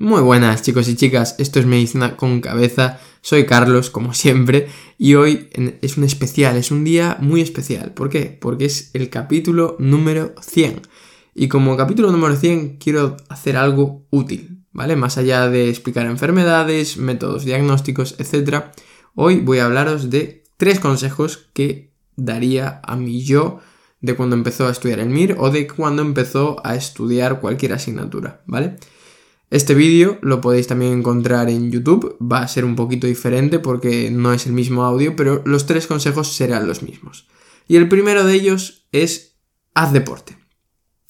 Muy buenas chicos y chicas, esto es Medicina con Cabeza, soy Carlos como siempre y hoy es un especial, es un día muy especial. ¿Por qué? Porque es el capítulo número 100 y como capítulo número 100 quiero hacer algo útil, ¿vale? Más allá de explicar enfermedades, métodos diagnósticos, etc. Hoy voy a hablaros de tres consejos que daría a mi yo de cuando empezó a estudiar el MIR o de cuando empezó a estudiar cualquier asignatura, ¿vale? Este vídeo lo podéis también encontrar en YouTube, va a ser un poquito diferente porque no es el mismo audio, pero los tres consejos serán los mismos. Y el primero de ellos es haz deporte.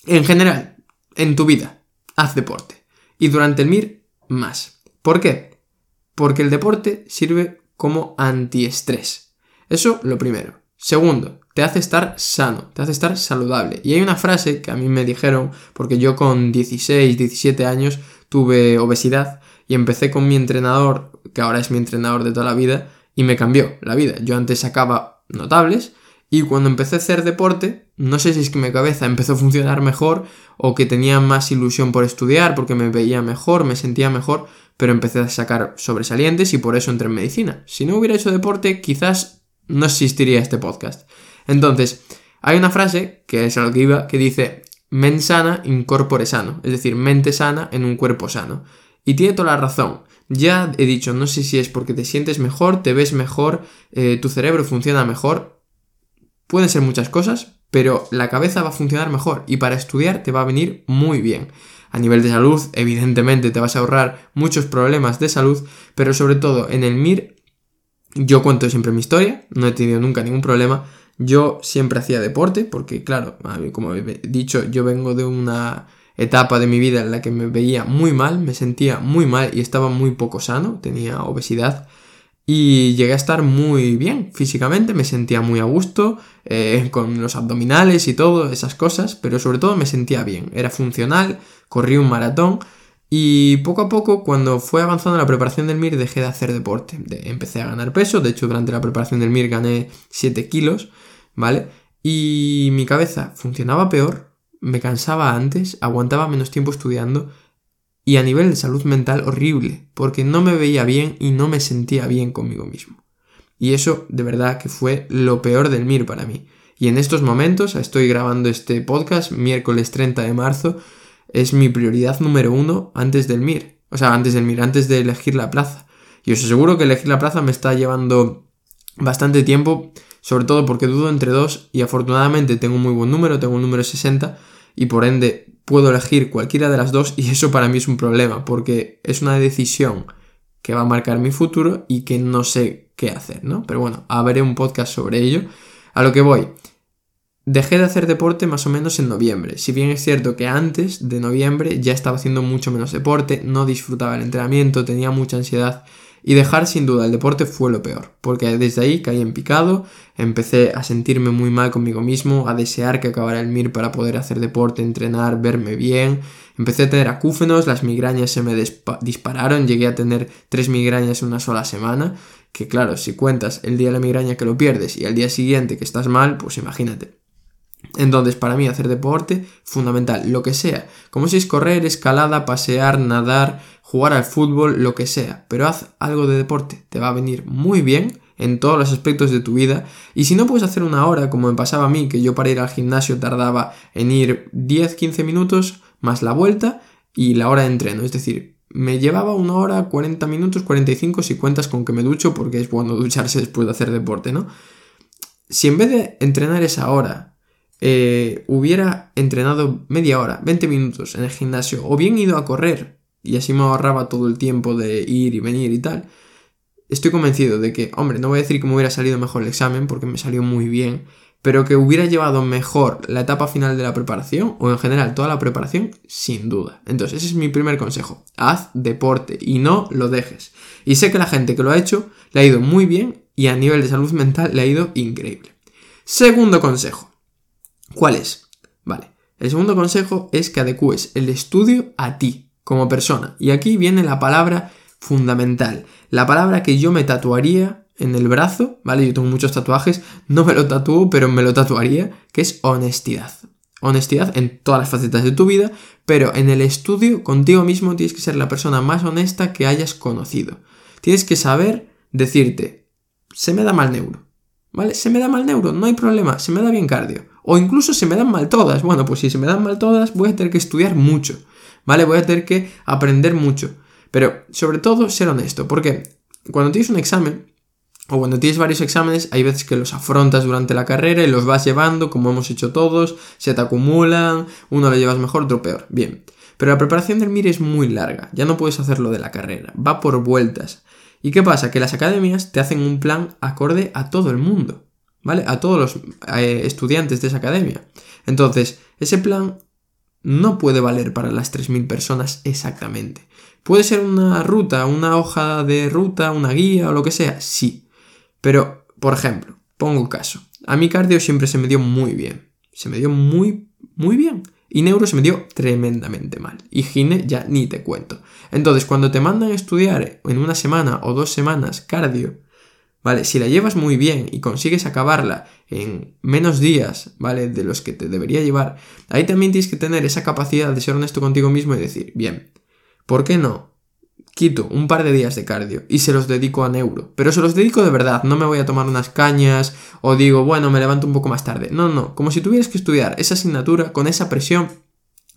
En general, en tu vida, haz deporte. Y durante el MIR, más. ¿Por qué? Porque el deporte sirve como antiestrés. Eso lo primero. Segundo, te hace estar sano, te hace estar saludable. Y hay una frase que a mí me dijeron, porque yo con 16, 17 años tuve obesidad y empecé con mi entrenador, que ahora es mi entrenador de toda la vida, y me cambió la vida. Yo antes sacaba notables y cuando empecé a hacer deporte, no sé si es que mi cabeza empezó a funcionar mejor o que tenía más ilusión por estudiar, porque me veía mejor, me sentía mejor, pero empecé a sacar sobresalientes y por eso entré en medicina. Si no hubiera hecho deporte, quizás no existiría este podcast. Entonces, hay una frase, que es a lo que iba, que dice, men sana in corpore sano, es decir, mente sana en un cuerpo sano. Y tiene toda la razón. Ya he dicho, no sé si es porque te sientes mejor, te ves mejor, eh, tu cerebro funciona mejor. Pueden ser muchas cosas, pero la cabeza va a funcionar mejor y para estudiar te va a venir muy bien. A nivel de salud, evidentemente te vas a ahorrar muchos problemas de salud, pero sobre todo en el MIR, yo cuento siempre mi historia, no he tenido nunca ningún problema, yo siempre hacía deporte, porque claro, como he dicho, yo vengo de una etapa de mi vida en la que me veía muy mal, me sentía muy mal y estaba muy poco sano, tenía obesidad y llegué a estar muy bien físicamente, me sentía muy a gusto, eh, con los abdominales y todo, esas cosas, pero sobre todo me sentía bien, era funcional, corrí un maratón y poco a poco, cuando fue avanzando la preparación del MIR, dejé de hacer deporte. empecé a ganar peso, de hecho durante la preparación del MIR gané 7 kilos ¿vale? Y mi cabeza funcionaba peor, me cansaba antes, aguantaba menos tiempo estudiando y a nivel de salud mental horrible, porque no me veía bien y no me sentía bien conmigo mismo. Y eso de verdad que fue lo peor del MIR para mí. Y en estos momentos, estoy grabando este podcast, miércoles 30 de marzo, es mi prioridad número uno antes del MIR. O sea, antes del MIR, antes de elegir la plaza. Y os aseguro que elegir la plaza me está llevando bastante tiempo sobre todo porque dudo entre dos y afortunadamente tengo un muy buen número, tengo un número 60 y por ende puedo elegir cualquiera de las dos y eso para mí es un problema porque es una decisión que va a marcar mi futuro y que no sé qué hacer, ¿no? Pero bueno, haré un podcast sobre ello. A lo que voy. Dejé de hacer deporte más o menos en noviembre. Si bien es cierto que antes de noviembre ya estaba haciendo mucho menos deporte, no disfrutaba el entrenamiento, tenía mucha ansiedad y dejar sin duda el deporte fue lo peor, porque desde ahí caí en picado, empecé a sentirme muy mal conmigo mismo, a desear que acabara el MIR para poder hacer deporte, entrenar, verme bien, empecé a tener acúfenos, las migrañas se me dispararon, llegué a tener tres migrañas en una sola semana, que claro, si cuentas el día de la migraña que lo pierdes y el día siguiente que estás mal, pues imagínate. Entonces, para mí hacer deporte, fundamental, lo que sea. Como si es correr, escalada, pasear, nadar, jugar al fútbol, lo que sea. Pero haz algo de deporte, te va a venir muy bien en todos los aspectos de tu vida. Y si no puedes hacer una hora, como me pasaba a mí, que yo para ir al gimnasio tardaba en ir 10-15 minutos, más la vuelta y la hora de entreno. Es decir, me llevaba una hora, 40 minutos, 45 si cuentas con que me ducho, porque es bueno ducharse después de hacer deporte, ¿no? Si en vez de entrenar esa hora eh, hubiera entrenado media hora, 20 minutos en el gimnasio, o bien ido a correr, y así me ahorraba todo el tiempo de ir y venir y tal, estoy convencido de que, hombre, no voy a decir que me hubiera salido mejor el examen, porque me salió muy bien, pero que hubiera llevado mejor la etapa final de la preparación, o en general toda la preparación, sin duda. Entonces, ese es mi primer consejo. Haz deporte y no lo dejes. Y sé que la gente que lo ha hecho le ha ido muy bien y a nivel de salud mental le ha ido increíble. Segundo consejo. ¿Cuál es? Vale. El segundo consejo es que adecues el estudio a ti, como persona. Y aquí viene la palabra fundamental. La palabra que yo me tatuaría en el brazo, ¿vale? Yo tengo muchos tatuajes, no me lo tatúo, pero me lo tatuaría, que es honestidad. honestidad en todas las facetas de tu vida, pero en el estudio contigo mismo tienes que ser la persona más honesta que hayas conocido. Tienes que saber decirte, se me da mal neuro, ¿vale? Se me da mal neuro, no hay problema, se me da bien cardio. O incluso se me dan mal todas. Bueno, pues si se me dan mal todas, voy a tener que estudiar mucho, ¿vale? Voy a tener que aprender mucho. Pero sobre todo ser honesto, porque cuando tienes un examen, o cuando tienes varios exámenes, hay veces que los afrontas durante la carrera y los vas llevando, como hemos hecho todos, se te acumulan, uno lo llevas mejor, otro peor. Bien. Pero la preparación del MIR es muy larga, ya no puedes hacerlo de la carrera, va por vueltas. ¿Y qué pasa? Que las academias te hacen un plan acorde a todo el mundo, ¿vale? A todos los eh, estudiantes de esa academia. Entonces, ese plan no puede valer para las 3.000 personas exactamente. ¿Puede ser una ruta, una hoja de ruta, una guía o lo que sea? Sí. Pero, por ejemplo, pongo un caso. A mi cardio siempre se me dio muy bien. Se me dio muy, muy bien. Y neuro se me dio tremendamente mal. Y gine ya ni te cuento. Entonces, cuando te mandan a estudiar en una semana o dos semanas cardio, ¿vale? Si la llevas muy bien y consigues acabarla en menos días, ¿vale? De los que te debería llevar, ahí también tienes que tener esa capacidad de ser honesto contigo mismo y decir, bien, ¿por qué no quito un par de días de cardio y se los dedico a neuro. Pero se los dedico de verdad, no me voy a tomar unas cañas o digo, bueno, me levanto un poco más tarde. No, no, como si tuvieras que estudiar esa asignatura con esa presión,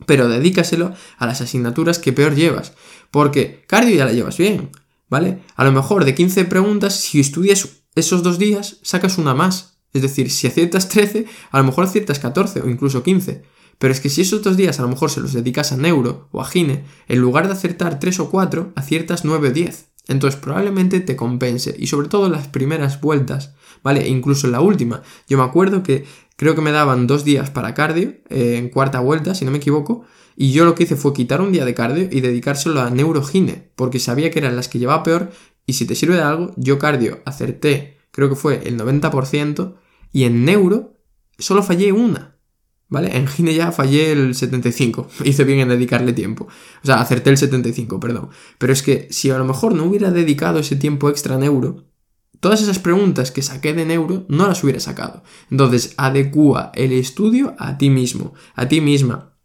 pero dedícaselo a las asignaturas que peor llevas. Porque cardio ya la llevas bien, ¿vale? A lo mejor de 15 preguntas, si estudias esos dos días, sacas una más. Es decir, si aciertas 13, a lo mejor aciertas 14 o incluso 15. Pero es que si esos dos días a lo mejor se los dedicas a neuro o a gine, en lugar de acertar 3 o 4, aciertas 9 o 10. Entonces probablemente te compense. Y sobre todo las primeras vueltas, ¿vale? E incluso en la última. Yo me acuerdo que creo que me daban dos días para cardio, eh, en cuarta vuelta, si no me equivoco. Y yo lo que hice fue quitar un día de cardio y dedicárselo a neurogine, porque sabía que eran las que llevaba peor. Y si te sirve de algo, yo cardio acerté, creo que fue el 90%, y en neuro solo fallé una. ¿Vale? En Gine ya fallé el 75. Hice bien en dedicarle tiempo. O sea, acerté el 75, perdón. Pero es que si a lo mejor no hubiera dedicado ese tiempo extra a neuro, todas esas preguntas que saqué de neuro no las hubiera sacado. Entonces, adecúa el estudio a ti mismo, a ti misma.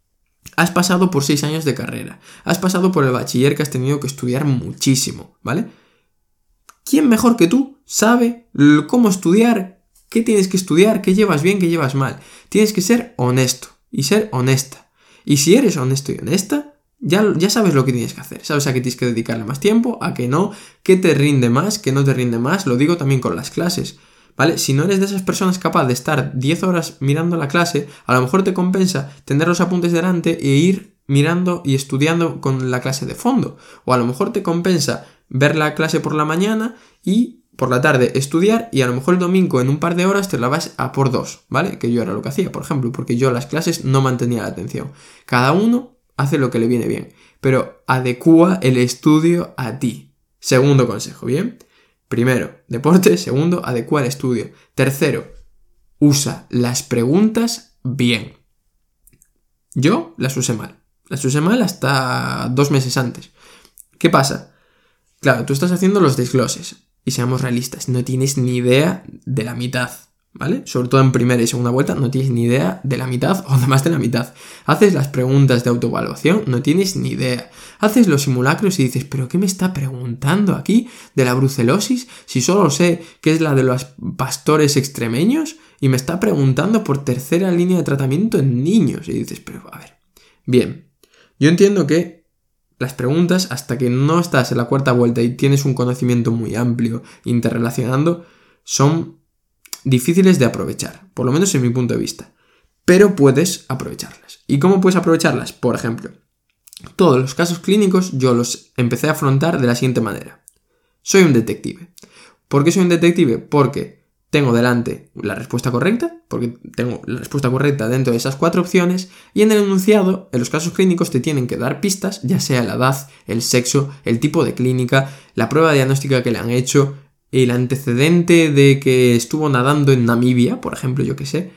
Has pasado por 6 años de carrera. Has pasado por el bachiller que has tenido que estudiar muchísimo, ¿vale? ¿Quién mejor que tú sabe cómo estudiar, ¿Qué tienes que estudiar? ¿Qué llevas bien? ¿Qué llevas mal? Tienes que ser honesto y ser honesta. Y si eres honesto y honesta, ya, ya, sabes lo que tienes que hacer. Sabes a qué tienes que dedicarle más tiempo, a qué no, qué te rinde más, qué no te rinde más. Lo digo también con las clases. ¿Vale? Si no eres de esas personas capaz de estar 10 horas mirando la clase, a lo mejor te compensa tener los apuntes delante e ir mirando y estudiando con la clase de fondo. O a lo mejor te compensa ver la clase por la mañana y por la tarde estudiar y a lo mejor el domingo en un par de horas te la vas a por dos, ¿vale? Que yo era lo que hacía, por ejemplo, porque yo las clases no mantenía la atención. Cada uno hace lo que le viene bien, pero adecúa el estudio a ti. Segundo consejo, ¿bien? Primero, deporte. Segundo, adecua el estudio. Tercero, usa las preguntas bien. Yo las usé mal. Las usé mal hasta dos meses antes. ¿Qué pasa? Claro, tú estás haciendo los desgloses y seamos realistas, no tienes ni idea de la mitad, ¿vale? Sobre todo en primera y segunda vuelta no tienes ni idea de la mitad o de más de la mitad. Haces las preguntas de autoevaluación, no tienes ni idea. Haces los simulacros y dices, ¿pero qué me está preguntando aquí de la brucelosis? Si solo sé que es la de los pastores extremeños y me está preguntando por tercera línea de tratamiento en niños. Y dices, pero a ver. Bien, yo entiendo que las preguntas hasta que no estás en la cuarta vuelta y tienes un conocimiento muy amplio interrelacionando, son difíciles de aprovechar, por lo menos en mi punto de vista. Pero puedes aprovecharlas. ¿Y cómo puedes aprovecharlas? Por ejemplo, todos los casos clínicos yo los empecé a afrontar de la siguiente manera. Soy un detective. ¿Por qué soy un detective? Porque tengo delante la respuesta correcta, porque tengo la respuesta correcta dentro de esas cuatro opciones, y en el enunciado, en los casos clínicos, te tienen que dar pistas, ya sea la edad, el sexo, el tipo de clínica, la prueba diagnóstica que le han hecho, el antecedente de que estuvo nadando en Namibia, por ejemplo, yo que sé.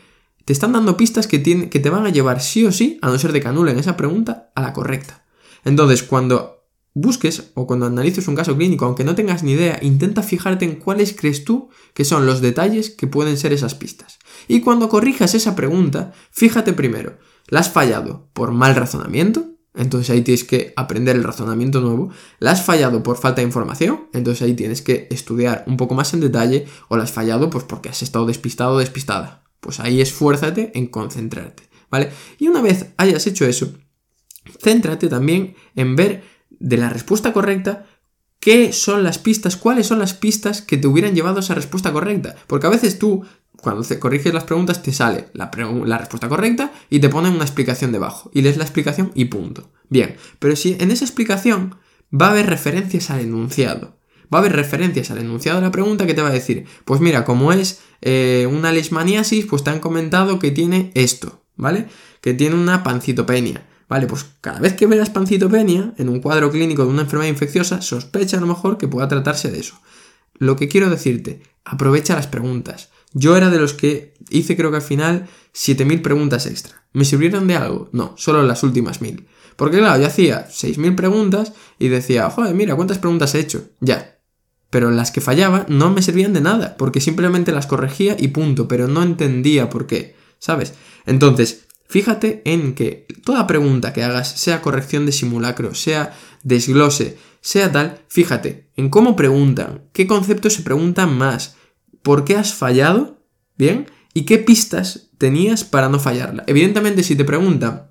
Te están dando pistas que, que te van a llevar sí o sí, a no ser de que anulen esa pregunta, a la correcta. Entonces, cuando busques o cuando analices un caso clínico, aunque no tengas ni idea, intenta fijarte en cuáles crees tú que son los detalles que pueden ser esas pistas. Y cuando corrijas esa pregunta, fíjate primero, la has fallado por mal razonamiento, entonces ahí tienes que aprender el razonamiento nuevo. La has fallado por falta de información, entonces ahí tienes que estudiar un poco más en detalle. O la has fallado pues porque has estado despistado o despistada. Pues ahí esfuérzate en concentrarte, ¿vale? Y una vez hayas hecho eso, céntrate también en ver de la respuesta correcta qué son las pistas, cuáles son las pistas que te hubieran llevado a esa respuesta correcta. Porque a veces tú cuando corriges las preguntas te sale la, respuesta correcta y te ponen una explicación debajo. Y lees la explicación y punto. Bien, pero si en esa explicación va a haber referencias al enunciado. Va a haber referencias al enunciado de la pregunta que te va a decir, pues mira, como es eh, una leishmaniasis, pues te han comentado que tiene esto, ¿vale? Que tiene una pancitopenia. Vale, pues cada vez que veas pancitopenia en un cuadro clínico de una enfermedad infecciosa, sospecha a lo mejor que pueda tratarse de eso. Lo que quiero decirte, aprovecha las preguntas. Yo era de los que hice creo que al final 7.000 preguntas extra. ¿Me sirvieron de algo? No, solo las últimas 1.000. Porque claro, yo hacía 6.000 preguntas y decía, joder, mira, ¿cuántas preguntas he hecho? Ya. Pero las que fallaba no me servían de nada, porque simplemente las corregía y punto, pero no entendía por qué, ¿sabes? Entonces, fíjate en que toda pregunta que hagas, sea corrección de simulacro, sea desglose, sea tal, fíjate en cómo preguntan, qué conceptos se preguntan más, por qué has fallado, ¿bien? Y qué pistas tenías para no fallarla. Evidentemente, si te preguntan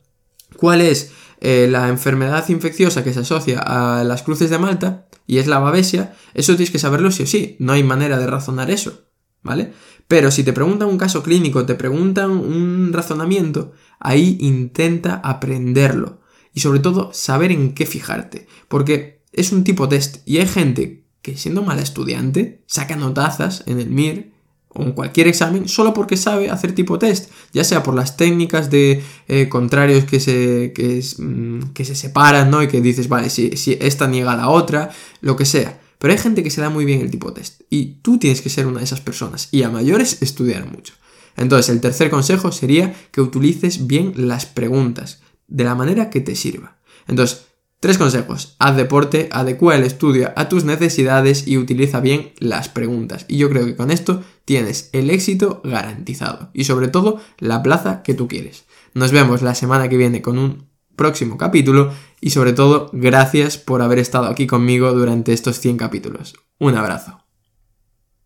cuál es eh, la enfermedad infecciosa que se asocia a las cruces de Malta, y es la babesia, eso tienes que saberlo sí o sí, no hay manera de razonar eso, ¿vale? Pero si te preguntan un caso clínico, te preguntan un razonamiento, ahí intenta aprenderlo y sobre todo saber en qué fijarte, porque es un tipo test y hay gente que siendo mala estudiante saca notazas en el MIR o en cualquier examen solo porque sabe hacer tipo test, ya sea por las técnicas de eh, contrarios que se, que, mm, que, se separan, ¿no? Y que dices, vale, si, si esta niega a la otra, lo que sea. Pero hay gente que se da muy bien el tipo test y tú tienes que ser una de esas personas y a mayores estudiar mucho. Entonces, el tercer consejo sería que utilices bien las preguntas de la manera que te sirva. Entonces, Tres consejos. Haz deporte, adecua el estudio a tus necesidades y utiliza bien las preguntas. Y yo creo que con esto tienes el éxito garantizado. Y sobre todo, la plaza que tú quieres. Nos vemos la semana que viene con un próximo capítulo y sobre todo, gracias por haber estado aquí conmigo durante estos 100 capítulos. Un abrazo.